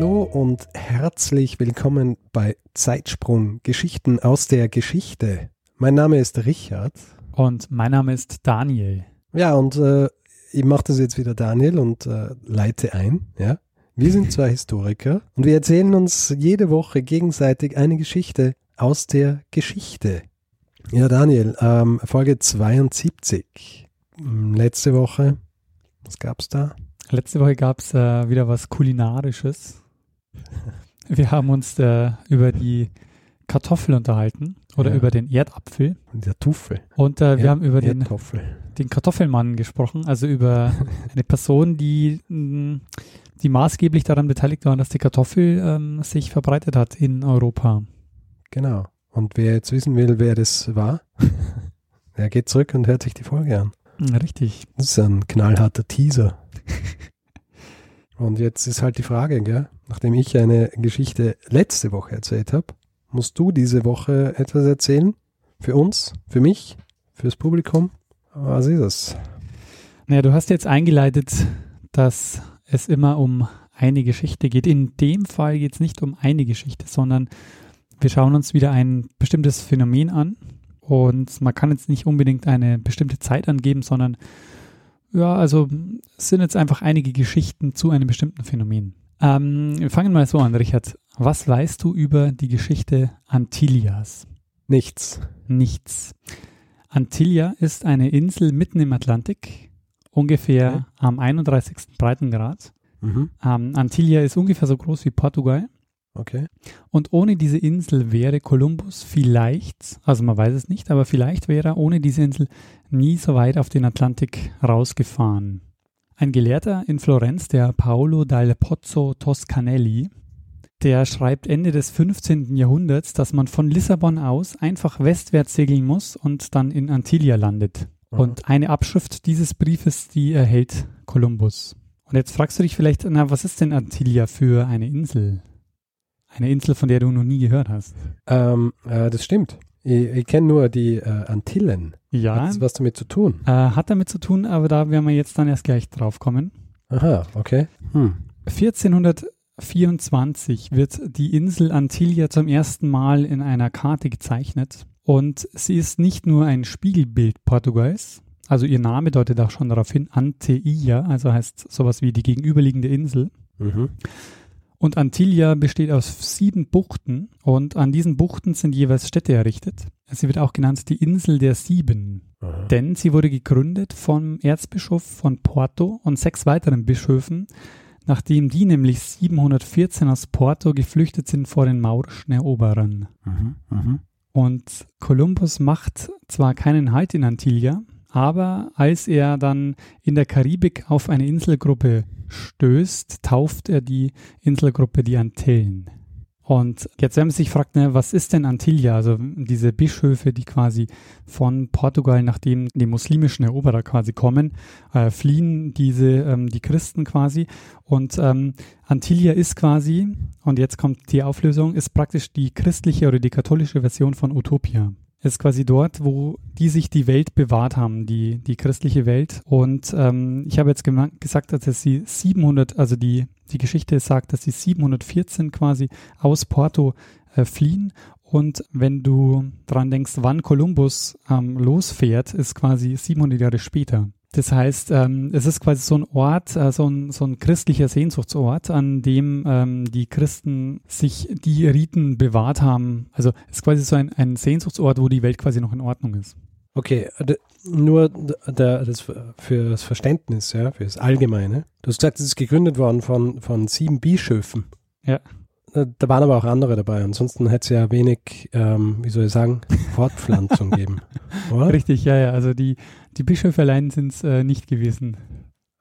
Hallo und herzlich willkommen bei Zeitsprung Geschichten aus der Geschichte. Mein Name ist Richard. Und mein Name ist Daniel. Ja, und äh, ich mache das jetzt wieder Daniel und äh, leite ein. Ja? Wir sind zwei Historiker und wir erzählen uns jede Woche gegenseitig eine Geschichte aus der Geschichte. Ja, Daniel, ähm, Folge 72. Hm, letzte Woche, was gab's da? Letzte Woche gab es äh, wieder was Kulinarisches. Wir haben uns äh, über die Kartoffel unterhalten oder Ja. über den Erdapfel. Der Tuffel. Und äh, wir Ja, haben über den, den Kartoffelmann gesprochen, also über eine Person, die, mh, die maßgeblich daran beteiligt war, dass die Kartoffel ähm, sich verbreitet hat in Europa. Genau. Und wer jetzt wissen will, wer das war, der geht zurück und hört sich die Folge an. Hm, Richtig. Das ist ein knallharter Teaser. Und jetzt ist halt die Frage, gell? Nachdem ich eine Geschichte letzte Woche erzählt habe, musst du diese Woche etwas erzählen? Für uns, für mich, fürs Publikum? Was ist es? Naja, du hast jetzt eingeleitet, dass es immer um eine Geschichte geht. In dem Fall geht es nicht um eine Geschichte, sondern wir schauen uns wieder ein bestimmtes Phänomen an. Und man kann jetzt nicht unbedingt eine bestimmte Zeit angeben, sondern ja, also es sind jetzt einfach einige Geschichten zu einem bestimmten Phänomen. Ähm, wir fangen mal so an, Richard. Was weißt du über die Geschichte Antillias? Nichts. Nichts. Antillia ist eine Insel mitten im Atlantik, ungefähr Okay. am 31. Breitengrad. Mhm. Ähm, Antillia ist ungefähr so groß wie Portugal. Okay. Und ohne diese Insel wäre Kolumbus vielleicht, also man weiß es nicht, aber vielleicht wäre er ohne diese Insel nie so weit auf den Atlantik rausgefahren. Ein Gelehrter in Florenz, der Paolo dal Pozzo Toscanelli, der schreibt Ende des 15. Jahrhunderts, dass man von Lissabon aus einfach westwärts segeln muss und dann in Antillia landet. Aha. Und eine Abschrift dieses Briefes, die erhält Kolumbus. Und jetzt fragst du dich vielleicht, na, was ist denn Antillia für eine Insel? Eine Insel, von der du noch nie gehört hast. Ähm, äh, das stimmt. Ich, ich kenne nur die äh, Antillen. Ja, Hat das was damit zu tun? äh, hat damit zu tun, aber da werden wir jetzt dann erst gleich drauf kommen. Aha, okay. Hm. 1424 wird die Insel Antillia zum ersten Mal in einer Karte gezeichnet und sie ist nicht nur ein Spiegelbild Portugals, also ihr Name deutet auch schon darauf hin, Anteilla, also heißt sowas wie die gegenüberliegende Insel. Mhm. Und Antillia besteht aus sieben Buchten und an diesen Buchten sind jeweils Städte errichtet. Sie wird auch genannt die Insel der Sieben. Aha. Denn sie wurde gegründet vom Erzbischof von Porto und sechs weiteren Bischöfen, nachdem die nämlich 714 aus Porto geflüchtet sind vor den maurischen Eroberern. Mhm. Mhm. Und Kolumbus macht zwar keinen Halt in Antillia, aber als er dann in der Karibik auf eine Inselgruppe stößt, tauft er die Inselgruppe die Antillen. Und jetzt, wenn man sich fragt, ne, was ist denn Antillia? Also diese Bischöfe, die quasi von Portugal, nachdem die muslimischen Eroberer quasi kommen, äh, fliehen diese ähm, die Christen quasi. Und ähm, Antillia ist quasi, und jetzt kommt die Auflösung, ist praktisch die christliche oder die katholische Version von Utopia. Ist quasi dort, wo die sich die Welt bewahrt haben, die, die christliche Welt. Und ähm, ich habe jetzt gesagt, dass sie 700, also die, die Geschichte sagt, dass sie 714 quasi aus Porto äh, fliehen. Und wenn du dran denkst, wann Kolumbus ähm, losfährt, ist quasi 700 Jahre später. Das heißt, ähm, es ist quasi so ein Ort, äh, so, ein, so ein christlicher Sehnsuchtsort, an dem ähm, die Christen sich die Riten bewahrt haben. Also es ist quasi so ein, ein Sehnsuchtsort, wo die Welt quasi noch in Ordnung ist. Okay, nur der, das für das Verständnis, ja, für das Allgemeine. Du hast gesagt, es ist gegründet worden von, von sieben Bischöfen. Ja. Da waren aber auch andere dabei. Ansonsten hätte es ja wenig, ähm, wie soll ich sagen, Fortpflanzung geben. Oder? Richtig, ja, ja. Also die, die Bischöfe allein sind es äh, nicht gewesen.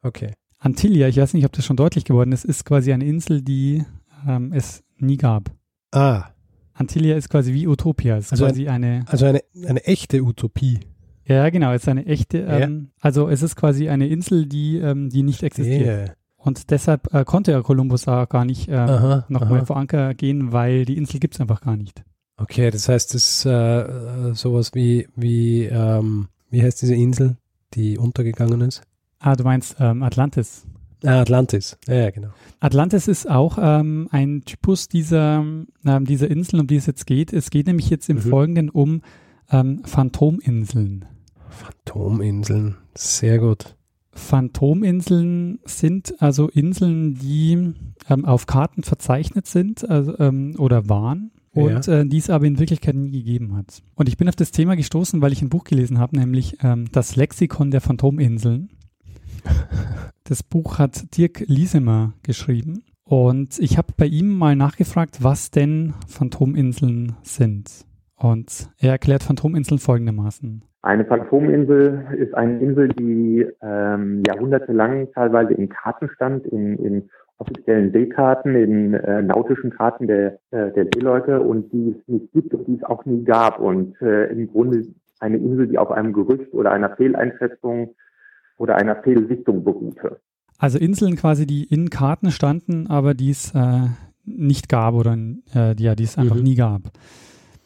Okay. Antillia, ich weiß nicht, ob das schon deutlich geworden ist, ist quasi eine Insel, die ähm, es nie gab. Ah, Antilia ist quasi wie Utopia. Ist Also quasi eine, also eine, eine echte Utopie. ja genau, es ist eine echte, Ja. ähm, also es ist quasi eine Insel, die, ähm, die nicht existiert. Und deshalb äh, konnte ja Kolumbus auch gar nicht äh, nochmal vor Anker gehen, weil die Insel gibt es einfach gar nicht. Okay, das heißt, das ist äh, äh, sowas wie, wie, ähm, wie heißt diese Insel, die untergegangen ist? Ah, du meinst ähm, Atlantis. Ah, Atlantis. Ja, ja, genau. Atlantis ist auch ähm, ein Typus dieser, ähm, dieser Inseln, um die es jetzt geht. Es geht nämlich jetzt im Mhm. Folgenden um ähm, Phantominseln. Phantominseln. Sehr gut. Phantominseln sind also Inseln, die ähm, auf Karten verzeichnet sind also, ähm, oder waren und äh, die es aber in Wirklichkeit nie gegeben hat. Und ich bin auf das Thema gestoßen, weil ich ein Buch gelesen habe, nämlich ähm, das Lexikon der Phantominseln. Das Buch hat Dirk Liesemer geschrieben und ich habe bei ihm mal nachgefragt, was denn Phantominseln sind. Und er erklärt Phantominseln folgendermaßen. Eine Phantominsel ist eine Insel, die ähm, jahrhundertelang teilweise in Karten stand, in, in offiziellen Seekarten, in äh, nautischen Karten der, äh, der Seeleute und die es nicht gibt und die es auch nie gab. Und äh, im Grunde eine Insel, die auf einem Gerücht oder einer Fehleinschätzung oder einer Fehlsichtung beruhte. Also Inseln quasi, die in Karten standen, aber die es äh, nicht gab oder äh, die, ja, die es einfach Mhm. nie gab.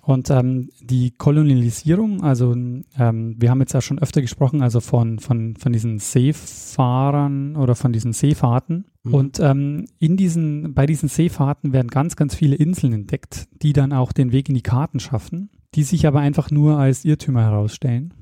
Und ähm, die Kolonialisierung, also ähm, wir haben jetzt ja schon öfter gesprochen, also von, von, von diesen Seefahrern oder von diesen Seefahrten. Mhm. Und ähm, in diesen, bei diesen Seefahrten werden ganz, ganz viele Inseln entdeckt, die dann auch den Weg in die Karten schaffen, die sich aber einfach nur als Irrtümer herausstellen,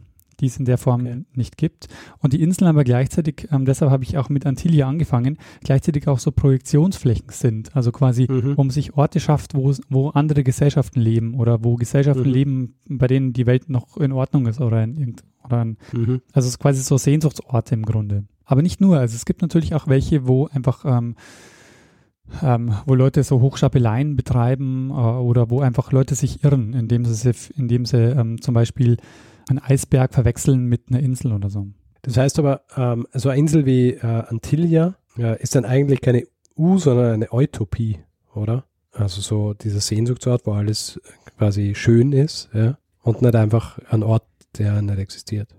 die es in der Form Okay. nicht gibt. Und die Inseln aber gleichzeitig, ähm, deshalb habe ich auch mit Antillia angefangen, gleichzeitig auch so Projektionsflächen sind. Also quasi, Mhm. um sich Orte schafft, wo, wo andere Gesellschaften leben oder wo Gesellschaften Mhm. leben, bei denen die Welt noch in Ordnung ist oder in irgend, oder ein, Mhm. also es ist quasi so Sehnsuchtsorte im Grunde. Aber nicht nur, also es gibt natürlich auch welche, wo einfach ähm, ähm, wo Leute so Hochstapeleien betreiben äh, oder wo einfach Leute sich irren, indem sie, indem sie ähm, zum Beispiel einen Eisberg verwechseln mit einer Insel oder so. Das heißt aber, ähm, so eine Insel wie äh, Antillia ja, ist dann eigentlich keine U, sondern eine Utopie, oder? Also so dieser Sehnsuchtsort, wo alles quasi schön ist, ja, und nicht einfach ein Ort, der nicht existiert.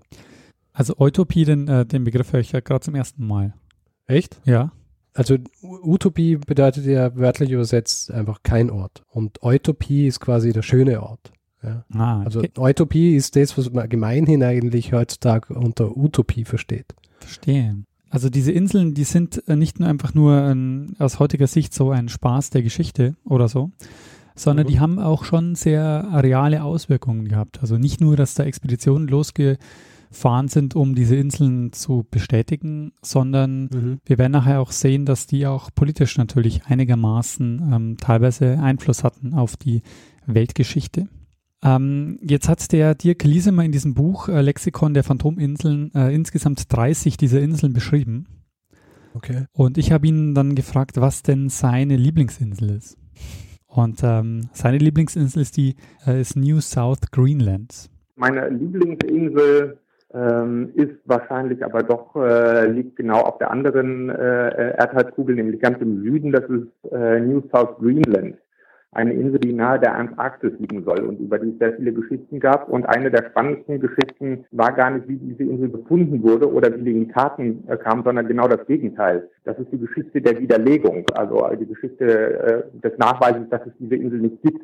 Also Utopie, den, äh, den Begriff höre ich ja gerade zum ersten Mal. Echt? Ja. Also Utopie bedeutet ja wörtlich übersetzt einfach kein Ort. Und Utopie ist quasi der schöne Ort. Ja. Ah, Also okay. Utopie ist das, was man gemeinhin eigentlich heutzutage unter Utopie versteht. verstehe. Also diese Inseln, die sind äh, nicht nur einfach nur ein, aus heutiger Sicht so ein Spaß der Geschichte oder so, sondern Mhm. die haben auch schon sehr reale Auswirkungen gehabt. Also nicht nur, dass da Expeditionen losgefahren sind, um diese Inseln zu bestätigen, sondern wir werden nachher auch sehen, dass die auch politisch natürlich einigermaßen ähm, teilweise Einfluss hatten auf die Weltgeschichte. Ähm, jetzt hat der Dirk Liesemer in diesem Buch äh, Lexikon der Phantominseln äh, insgesamt 30 dieser Inseln beschrieben. Okay. Und ich habe ihn dann gefragt, was denn seine Lieblingsinsel ist. Und ähm, seine Lieblingsinsel ist die äh, ist New South Greenland. Meine Lieblingsinsel ähm, ist wahrscheinlich aber doch, äh, liegt genau auf der anderen äh, Erdhalbkugel, nämlich ganz im Süden. Das ist äh, New South Greenland. Eine Insel, die nahe der Antarktis liegen soll und über die es sehr viele Geschichten gab. Und eine der spannendsten Geschichten war gar nicht, wie diese Insel gefunden wurde oder wie die in Karten äh, kam, sondern genau das Gegenteil. Das ist die Geschichte der Widerlegung, also die Geschichte äh, des Nachweises, dass es diese Insel nicht gibt.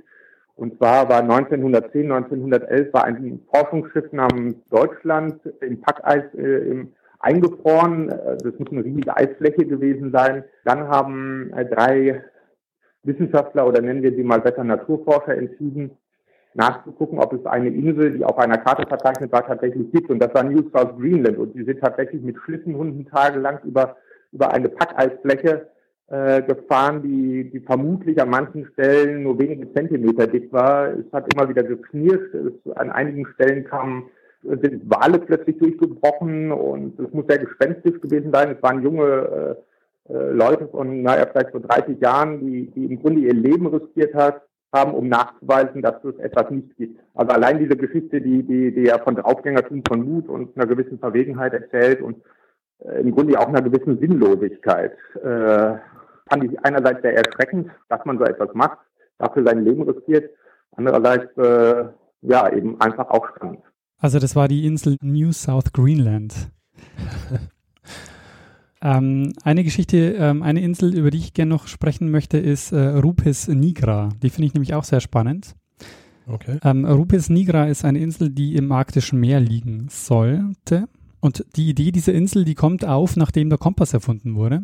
Und zwar war 1910, 1911 war ein Forschungsschiff namens Deutschland im Packeis äh, im, eingefroren. Äh, Das muss eine riesige Eisfläche gewesen sein. Dann haben äh, drei Wissenschaftler oder nennen wir sie mal besser Naturforscher entschieden, nachzugucken, ob es eine Insel, die auf einer Karte verzeichnet war, tatsächlich gibt. Und das war New South Greenland. Und sie sind tatsächlich mit Schlittenhunden tagelang über, über eine Packeisfläche äh, gefahren, die, die vermutlich an manchen Stellen nur wenige Zentimeter dick war. Es hat immer wieder geknirscht. Es, an einigen Stellen kamen sind Wale plötzlich durchgebrochen und es muss sehr gespenstisch gewesen sein. Es waren junge äh, äh, Leute von, naja, vielleicht so 30 Jahren, die, die im Grunde ihr Leben riskiert hat, haben, um nachzuweisen, dass es etwas nicht gibt. Also allein diese Geschichte, die, die, die ja von Draufgängertum, von Mut und einer gewissen Verwegenheit erzählt und äh, im Grunde auch einer gewissen Sinnlosigkeit. Äh, fand ich einerseits sehr erschreckend, dass man so etwas macht, dafür sein Leben riskiert, andererseits äh, ja eben einfach auch spannend. Also das war die Insel New South Greenland. ähm, eine Geschichte, ähm, eine Insel, über die ich gerne noch sprechen möchte, ist äh, Rupes Nigra. Die finde ich nämlich auch sehr spannend. Okay. Ähm, Rupes Nigra ist eine Insel, die im arktischen Meer liegen sollte. Und die Idee dieser Insel, die kommt auf, nachdem der Kompass erfunden wurde.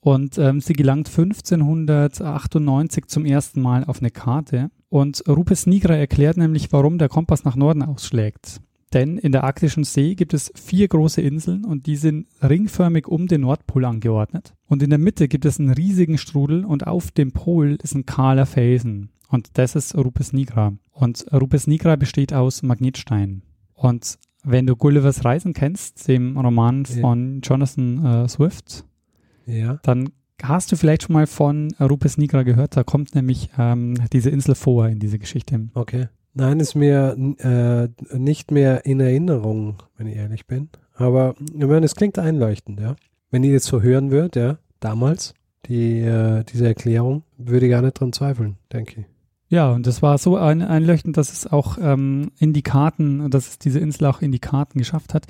Und ähm, sie gelangt 1598 zum ersten Mal auf eine Karte. Und Rupes Nigra erklärt nämlich, warum der Kompass nach Norden ausschlägt. Denn in der arktischen See gibt es vier große Inseln und die sind ringförmig um den Nordpol angeordnet. Und in der Mitte gibt es einen riesigen Strudel und auf dem Pol ist ein kahler Felsen. Und das ist Rupes Nigra. Und Rupes Nigra besteht aus Magnetstein. Und wenn du Gullivers Reisen kennst, dem Roman von Jonathan äh, Swift, Ja. dann hast du vielleicht schon mal von Rupes Nigra gehört. Da kommt nämlich ähm, diese Insel vor in dieser Geschichte. Okay. Nein, ist mir äh, nicht mehr in Erinnerung, wenn ich ehrlich bin. Aber ich meine, es klingt einleuchtend, ja. Wenn ich jetzt so hören würde, ja, damals, die, äh, diese Erklärung, würde ich gar nicht dran zweifeln, denke ich. Ja, und das war so ein, einleuchtend, dass es auch ähm, in die Karten, dass es diese Insel auch in die Karten geschafft hat.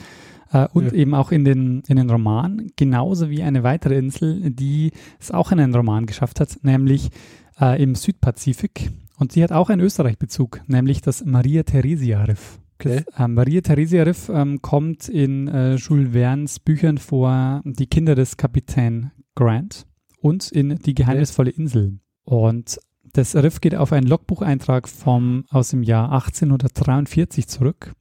Äh, und Ja. eben auch in den, in den Roman, genauso wie eine weitere Insel, die es auch in einen Roman geschafft hat, nämlich äh, im Südpazifik. Und sie hat auch einen Österreich-Bezug, nämlich das Maria Theresia Riff. Okay. Das, äh, Maria Theresia Riff ähm, kommt in äh, Jules Verne's Büchern vor Die Kinder des Kapitän Grant und in Die geheimnisvolle Insel. Und das Riff geht auf einen Logbucheintrag vom, aus dem Jahr 1843 zurück.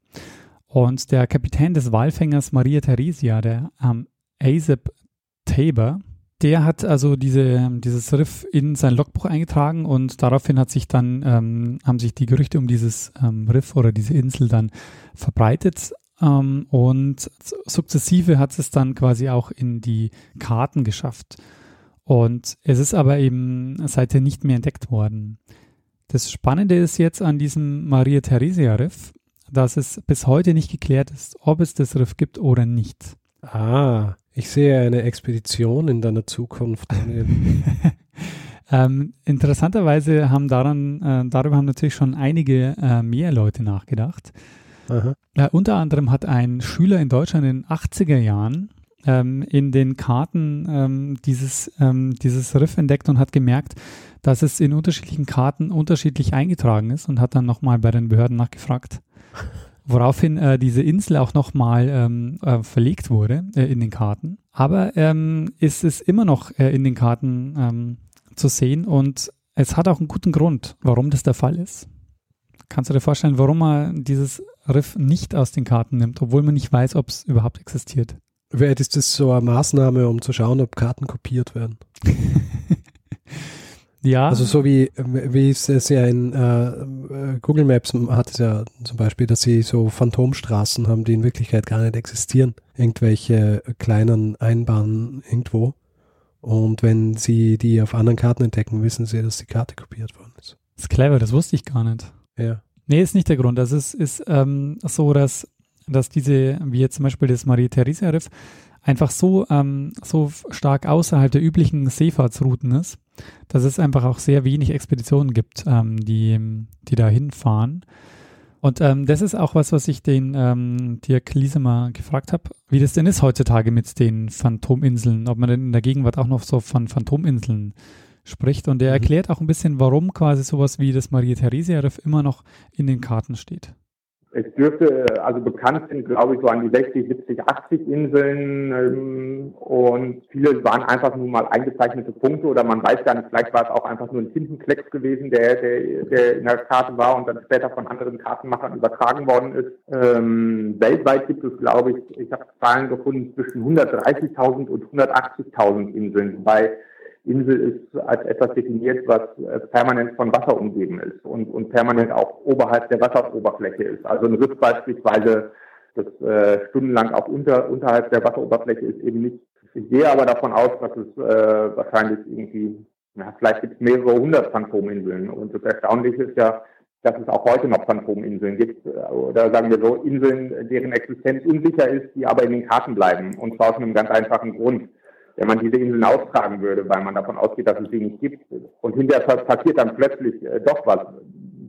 Und der Kapitän des Walfängers Maria Theresia, der ähm, Asap Tabor, der hat also diese, dieses Riff in sein Logbuch eingetragen und daraufhin hat sich dann, ähm, haben sich die Gerüchte um dieses ähm, Riff oder diese Insel dann verbreitet. Ähm, und sukzessive hat es dann quasi auch in die Karten geschafft. Und es ist aber eben seither nicht mehr entdeckt worden. Das Spannende ist jetzt an diesem Maria Theresia Riff, dass es bis heute nicht geklärt ist, ob es das Riff gibt oder nicht. Ah, ich sehe eine Expedition in deiner Zukunft. Daniel. ähm, interessanterweise haben daran, äh, darüber haben natürlich schon einige äh, mehr Leute nachgedacht. Äh, unter anderem hat ein Schüler in Deutschland in den 80er Jahren ähm, in den Karten ähm, dieses, ähm, dieses Riff entdeckt und hat gemerkt, dass es in unterschiedlichen Karten unterschiedlich eingetragen ist und hat dann nochmal bei den Behörden nachgefragt. Woraufhin äh, diese Insel auch nochmal ähm, äh, verlegt wurde äh, in den Karten. Aber ähm, ist es immer noch äh, in den Karten ähm, zu sehen und es hat auch einen guten Grund, warum das der Fall ist. Kannst du dir vorstellen, warum man dieses Riff nicht aus den Karten nimmt, obwohl man nicht weiß, ob es überhaupt existiert? Wäre ist das so eine Maßnahme, um zu schauen, ob Karten kopiert werden? Ja, Also so wie, wie es es ja in äh, äh, Google Maps hat es ja zum Beispiel, dass sie so Phantomstraßen haben, die in Wirklichkeit gar nicht existieren. Irgendwelche kleinen Einbahnen irgendwo. Und wenn sie die auf anderen Karten entdecken, wissen sie, dass die Karte kopiert worden ist. das ist clever, das wusste ich gar nicht. Ja. Nee, ist nicht der Grund. Das ist, ist ähm, so, dass, dass diese, wie jetzt zum Beispiel das Marie-Theresia-Riff, einfach so, ähm, so stark außerhalb der üblichen Seefahrtsrouten ist, dass es einfach auch sehr wenig Expeditionen gibt, ähm, die, die da hinfahren. Und ähm, das ist auch was, was ich den ähm, Dirk Liesemer gefragt habe, wie das denn ist heutzutage mit den Phantominseln, ob man denn in der Gegenwart auch noch so von Phantominseln spricht. Und er Mhm. erklärt auch ein bisschen, warum quasi sowas wie das Maria-Theresia-Riff immer noch in den Karten steht. Es dürfte, also bekannt sind, glaube ich, so an die 60, 70, 80 Inseln ähm, und viele waren einfach nur mal eingezeichnete Punkte oder man weiß gar nicht, vielleicht war es auch einfach nur ein Tintenklecks gewesen, der, der, der in der Karte war und dann später von anderen Kartenmachern übertragen worden ist. Ähm, weltweit gibt es, glaube ich, ich habe Zahlen gefunden, zwischen 130.000 und 180.000 Inseln, wobei Insel ist als etwas definiert, was äh, permanent von Wasser umgeben ist und, und permanent auch oberhalb der Wasseroberfläche ist. Also ein Riff beispielsweise, das äh, stundenlang auch unter, unterhalb der Wasseroberfläche ist, eben nicht. Ich gehe aber davon aus, dass es äh, wahrscheinlich irgendwie, na, vielleicht gibt es mehrere hundert Phantominseln. Und das Erstaunliche ist ja, dass es auch heute noch Phantominseln gibt, äh, oder sagen wir so, Inseln, deren Existenz unsicher ist, die aber in den Karten bleiben. Und zwar aus einem ganz einfachen Grund. Wenn man diese Inseln austragen würde, weil man davon ausgeht, dass es sie nicht gibt. Und hinterher passiert dann plötzlich äh, doch was.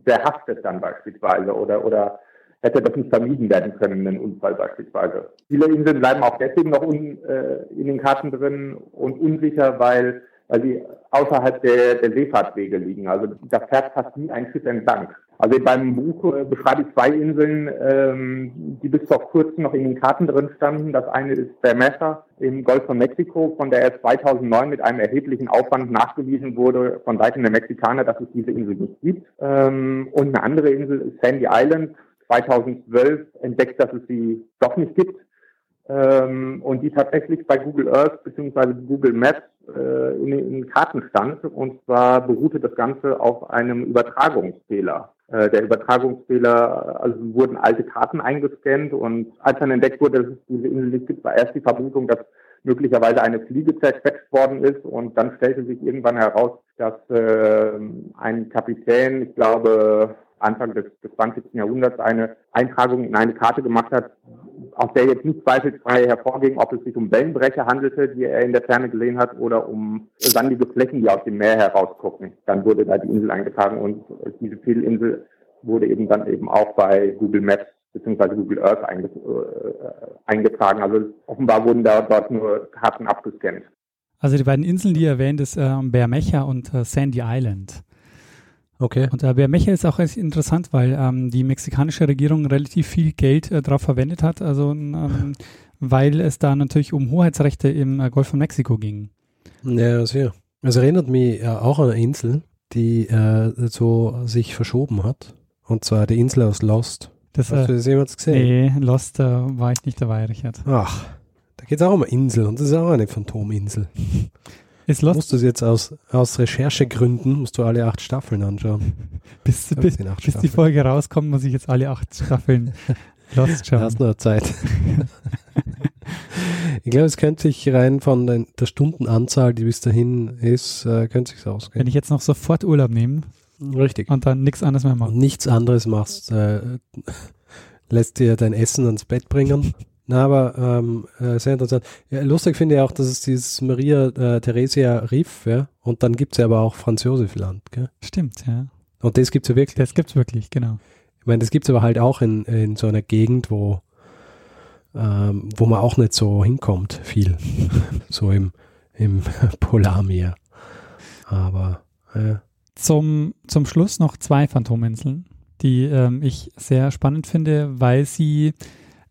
Wer hasst es dann beispielsweise oder, oder hätte das nicht vermieden werden können, ein Unfall beispielsweise. Viele Inseln bleiben auch deswegen noch un, äh, in den Karten drin und unsicher, weil, weil sie außerhalb der, der Seefahrtswege liegen. Also da fährt fast nie ein Schiff entlang. Also beim Buch äh, beschreibe ich zwei Inseln, ähm, die bis vor kurzem noch in den Karten drin standen. Das eine ist Bermeja im Golf von Mexiko, von der es 2009 mit einem erheblichen Aufwand nachgewiesen wurde von Seiten der Mexikaner, dass es diese Insel nicht gibt. Ähm, und eine andere Insel ist Sandy Island, 2012 entdeckt, dass es sie doch nicht gibt ähm, und die tatsächlich bei Google Earth bzw. Google Maps äh, in, in Karten stand. Und zwar beruhte das Ganze auf einem Übertragungsfehler. Äh, der Übertragungsfehler, also wurden alte Karten eingescannt und als dann entdeckt wurde, dass es diese Insel nicht gibt, war erst die Vermutung, dass möglicherweise eine Fliege zerquetscht worden ist und dann stellte sich irgendwann heraus, dass äh, ein Kapitän, ich glaube Anfang des, des 20. Jahrhunderts eine Eintragung in eine Karte gemacht hat, aus der jetzt nicht zweifelsfrei hervorging, ob es sich um Wellenbrecher handelte, die er in der Ferne gesehen hat, oder um sandige Flächen, die aus dem Meer herausgucken. Dann wurde da die Insel eingetragen und diese Fehlinsel wurde eben dann eben auch bei Google Maps bzw. Google Earth äh, eingetragen. Also offenbar wurden da dort nur Karten abgescannt. Also die beiden Inseln, die ihr erwähnt, ist äh, Bermeja und äh, Sandy Island. Okay. Und äh, Bermeja ist auch interessant, weil ähm, die mexikanische Regierung relativ viel Geld äh, darauf verwendet hat, also ähm, weil es da natürlich um Hoheitsrechte im äh, Golf von Mexiko ging. Ja, sehr. Es erinnert mich äh, auch an eine Insel, die äh, so sich verschoben hat. Und zwar die Insel aus Lost. Das, Hast du das jemals gesehen? Nee, Lost äh, war ich nicht dabei, Richard. Ach, da geht es auch um eine Insel und das ist auch eine Phantominsel. Ist Lost? Musst du jetzt aus, aus Recherchegründen, musst du alle acht Staffeln anschauen. bis, bis, bis die Folge rauskommt, muss ich jetzt alle acht Staffeln Lost schauen. Du hast noch Zeit. ich glaube, es könnte sich rein von der Stundenanzahl, die bis dahin ist, äh, könnte sich ausgehen. Wenn ich jetzt noch sofort Urlaub nehme. Richtig. Und dann nichts anderes mehr mache. nichts anderes machst, äh, lässt dir dein Essen ans Bett bringen na, aber ähm, äh, sehr interessant. Ja, lustig finde ich auch, dass es dieses Maria äh, Theresia Riff, ja, und dann gibt es ja aber auch Franz Josef Land, gell? Stimmt, ja. Und das gibt es ja wirklich. Das gibt es wirklich, genau. Ich meine, das gibt es aber halt auch in, in so einer Gegend, wo, ähm, wo man auch nicht so hinkommt, viel. so im, im Polarmeer. Aber, ja. Zum, zum Schluss noch zwei Phantominseln, die ähm, ich sehr spannend finde, weil sie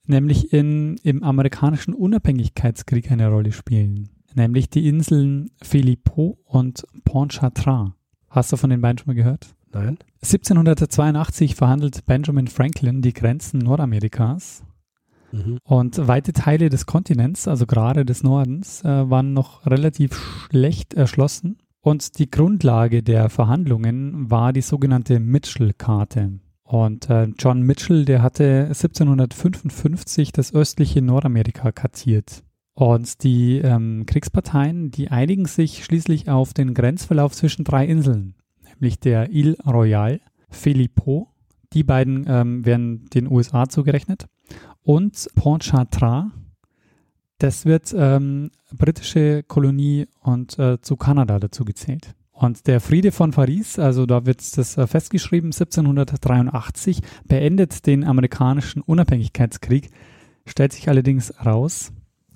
nämlich in, im amerikanischen Unabhängigkeitskrieg eine Rolle spielen, nämlich die Inseln Philippot und Pontchartrain. Hast du von den beiden schon mal gehört? Nein. 1782 verhandelt Benjamin Franklin die Grenzen Nordamerikas mhm. und weite Teile des Kontinents, also gerade des Nordens, äh, waren noch relativ schlecht erschlossen. Und die Grundlage der Verhandlungen war die sogenannte Mitchell-Karte. Und äh, John Mitchell, der hatte 1755 das östliche Nordamerika kartiert. Und die ähm, Kriegsparteien, die einigen sich schließlich auf den Grenzverlauf zwischen drei Inseln, nämlich der Ile Royale, Philippot, die beiden ähm, werden den USA zugerechnet, und Pontchartrain, das wird ähm, britische Kolonie und äh, zu Kanada dazu gezählt. Und der Friede von Paris, also da wird das äh, festgeschrieben, 1783, beendet den amerikanischen Unabhängigkeitskrieg, stellt sich allerdings heraus,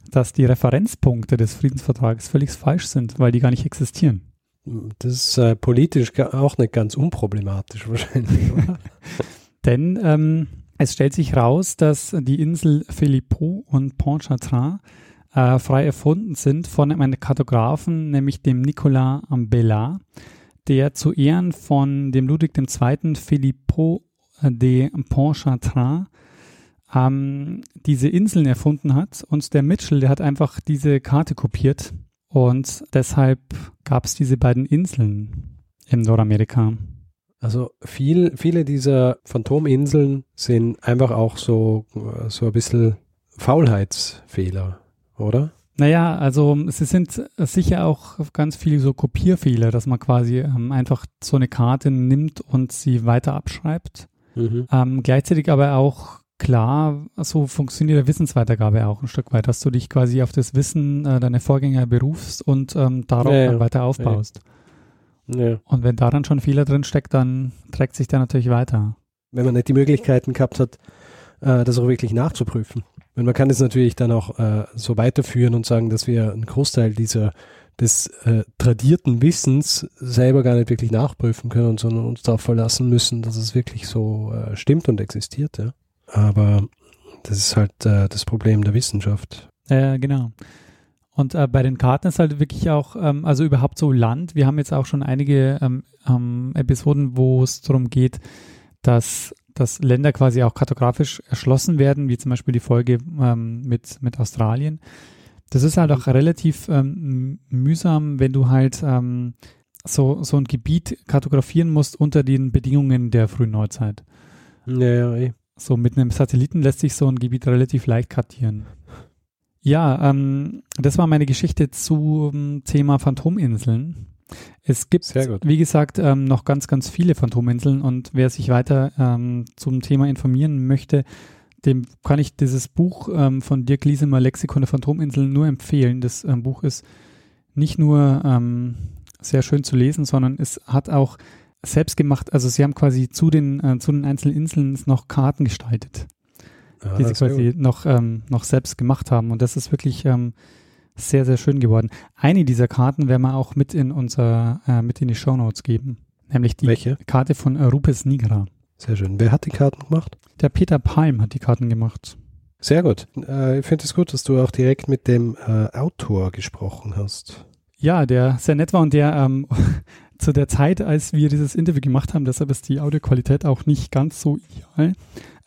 dass die Referenzpunkte des Friedensvertrages völlig falsch sind, weil die gar nicht existieren. Das ist äh, politisch auch nicht ganz unproblematisch wahrscheinlich. Denn ähm, es stellt sich heraus, dass die Insel Philippot und Pontchartrain äh, frei erfunden sind von einem Kartografen, nämlich dem Nicolas Ambellat, der zu Ehren von dem Ludwig II. Philippot de Pontchartrain ähm, diese Inseln erfunden hat. Und der Mitchell, der hat einfach diese Karte kopiert. Und deshalb gab es diese beiden Inseln in Nordamerika. Also viel, viele dieser Phantominseln sind einfach auch so, so ein bisschen Faulheitsfehler oder? Naja, also es sind sicher auch ganz viele so Kopierfehler, dass man quasi ähm, einfach so eine Karte nimmt und sie weiter abschreibt. Mhm. Ähm, gleichzeitig aber auch klar, so funktioniert Wissensweitergabe auch ein Stück weit, dass du dich quasi auf das Wissen äh, deiner Vorgänger berufst und ähm, darauf Ja, dann weiter aufbaust. Ja. Und wenn da dann schon Fehler drin steckt, dann trägt sich der natürlich weiter. Wenn man nicht die Möglichkeiten gehabt hat, äh, das auch wirklich nachzuprüfen. Weil man kann es natürlich dann auch äh, so weiterführen und sagen, dass wir einen Großteil dieser des äh, tradierten Wissens selber gar nicht wirklich nachprüfen können, sondern uns darauf verlassen müssen, dass es wirklich so äh, stimmt und existiert. Ja. Aber das ist halt äh, das Problem der Wissenschaft. Äh, genau. Und äh, bei den Karten ist halt wirklich auch, ähm, also überhaupt so Land. Wir haben jetzt auch schon einige ähm, ähm, Episoden, wo es darum geht, dass, dass Länder quasi auch kartografisch erschlossen werden, wie zum Beispiel die Folge ähm, mit, mit Australien. Das ist halt auch relativ ähm, mühsam, wenn du halt ähm, so, so ein Gebiet kartografieren musst unter den Bedingungen der frühen Neuzeit. Ja, ja, eh. So mit einem Satelliten lässt sich so ein Gebiet relativ leicht kartieren. Ja, ähm, das war meine Geschichte zum Thema Phantominseln. Es gibt, wie gesagt, ähm, noch ganz, ganz viele Phantominseln und wer sich weiter ähm, zum Thema informieren möchte, dem kann ich dieses Buch ähm, von Dirk Liesemer, Lexikon der Phantominseln, nur empfehlen. Das ähm, Buch ist nicht nur ähm, sehr schön zu lesen, sondern es hat auch selbst gemacht, also sie haben quasi zu den, äh, zu den einzelnen Inseln noch Karten gestaltet, Ah, die sie quasi gut. noch, ähm, noch selbst gemacht haben. Und das ist wirklich sehr, sehr schön geworden. Eine dieser Karten werden wir auch mit in unser, äh, mit in die Shownotes geben. Nämlich die Welche? Karte von äh, Rupes Nigra. Sehr schön. Wer hat die Karten gemacht? Der Peter Palm hat die Karten gemacht. Sehr gut. Äh, ich finde es gut, dass du auch direkt mit dem äh, Autor gesprochen hast. Ja, der sehr nett war und der ähm, zu der Zeit, als wir dieses Interview gemacht haben, deshalb ist die Audioqualität auch nicht ganz so ideal.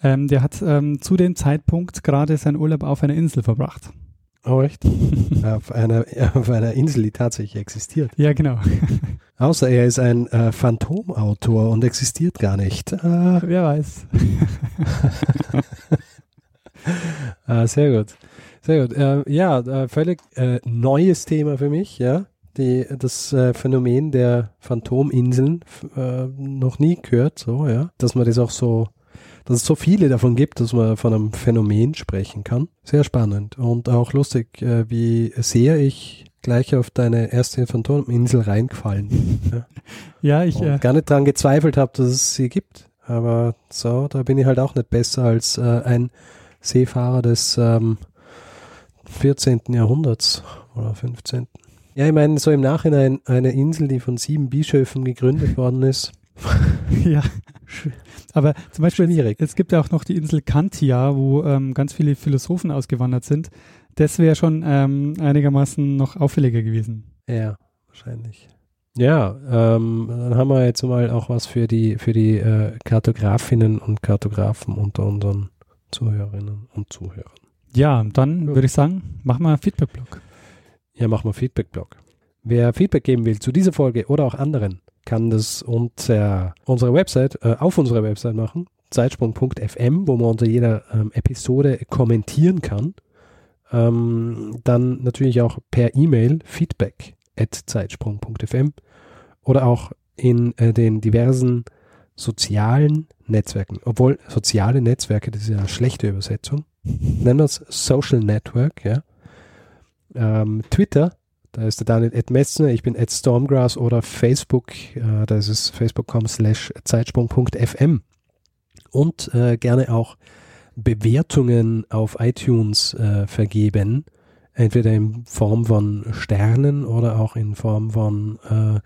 Ähm, der hat ähm, zu dem Zeitpunkt gerade seinen Urlaub auf einer Insel verbracht. Oh, echt? auf, einer, auf einer Insel, die tatsächlich existiert. Ja, genau. Außer er ist ein äh, Phantomautor und existiert gar nicht. Äh, Wer weiß. äh, sehr gut. Sehr gut. Äh, ja, völlig äh, neues Thema für mich, ja. Die, das äh, Phänomen der Phantominseln äh, noch nie gehört, so, ja. Dass man das auch so, dass es so viele davon gibt, dass man von einem Phänomen sprechen kann. Sehr spannend und auch lustig, äh, wie sehr ich gleich auf deine erste Phantominsel reingefallen ja. Ja, ich, und äh, gar nicht dran gezweifelt habe, dass es sie gibt. Aber so, da bin ich halt auch nicht besser als äh, ein Seefahrer des ähm, 14. Jahrhunderts oder 15. Ja, ich meine, so im Nachhinein eine Insel, die von sieben Bischöfen gegründet worden ist. ja. Aber zum Beispiel, Schwierig. es gibt ja auch noch die Insel Kantia, wo ähm, ganz viele Philosophen ausgewandert sind. Das wäre schon ähm, einigermaßen noch auffälliger gewesen. Ja, wahrscheinlich. Ja, ähm, dann haben wir jetzt mal auch was für die, für die äh, Kartografinnen und Kartografen unter unseren Zuhörerinnen und Zuhörern. Ja, dann würde ich sagen, machen wir einen Feedback-Blog. Ja, machen wir Feedback-Blog. Wer Feedback geben will zu dieser Folge oder auch anderen, kann das unter unserer Website, äh, auf unserer Website machen, zeitsprung.fm, wo man unter jeder ähm, Episode kommentieren kann. Ähm, dann natürlich auch per E-Mail feedback at zeitsprung.fm oder auch in äh, den diversen sozialen Netzwerken. Obwohl soziale Netzwerke, das ist ja eine schlechte Übersetzung. Nennen wir es Social Network, ja. Ähm, Twitter, da ist der Daniel Ed Messner, ich bin Ed Stormgrass oder Facebook, äh, da ist es facebook.com slash zeitsprung.fm und äh, gerne auch Bewertungen auf iTunes äh, vergeben, entweder in Form von Sternen oder auch in Form von äh,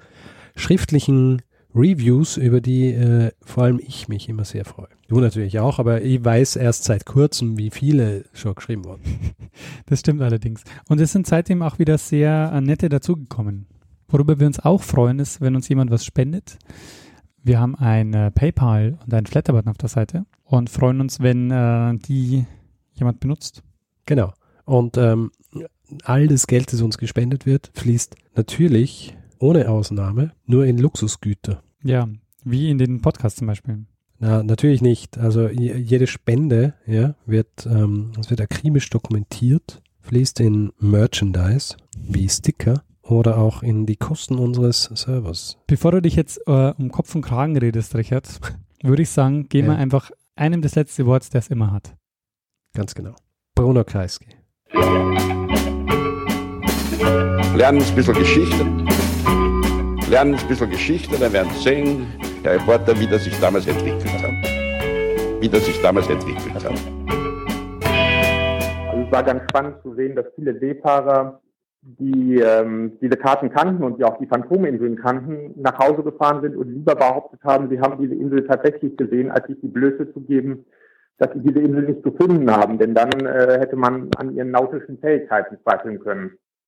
schriftlichen Reviews, über die äh, vor allem ich mich immer sehr freue. Du natürlich auch, aber ich weiß erst seit kurzem, wie viele schon geschrieben wurden. Das stimmt allerdings. Und es sind seitdem auch wieder sehr äh, nette dazugekommen. Worüber wir uns auch freuen, ist, wenn uns jemand was spendet. Wir haben ein äh, PayPal und einen Flatter-Button auf der Seite und freuen uns, wenn äh, die jemand benutzt. Genau. Und ähm, all das Geld, das uns gespendet wird, fließt natürlich ohne Ausnahme nur in Luxusgüter. Ja, wie in den Podcast zum Beispiel. Na, natürlich nicht. Also je- jede Spende ja, wird, ähm, es wird akribisch dokumentiert, fließt in Merchandise wie Sticker oder auch in die Kosten unseres Servers. Bevor du dich jetzt äh, um Kopf und Kragen redest, Richard, würde ich sagen, gehen wir Ja. einfach einem das letzte Wort, der es immer hat. Ganz genau. Bruno Kreisky. Lernen ein bisschen Geschichte. Lernen ein bisschen Geschichte, dann werden Sie sehen, Herr Reporter, wie das sich damals entwickelt hat. Wie das sich damals entwickelt hat. Also es war ganz spannend zu sehen, dass viele Seefahrer, die ähm, diese Karten kannten und die auch die Phantominseln kannten, nach Hause gefahren sind und lieber behauptet haben, sie haben diese Insel tatsächlich gesehen, als sich die Blöße zu geben, dass sie diese Insel nicht gefunden haben. Denn dann äh, hätte man an ihren nautischen Fähigkeiten zweifeln können.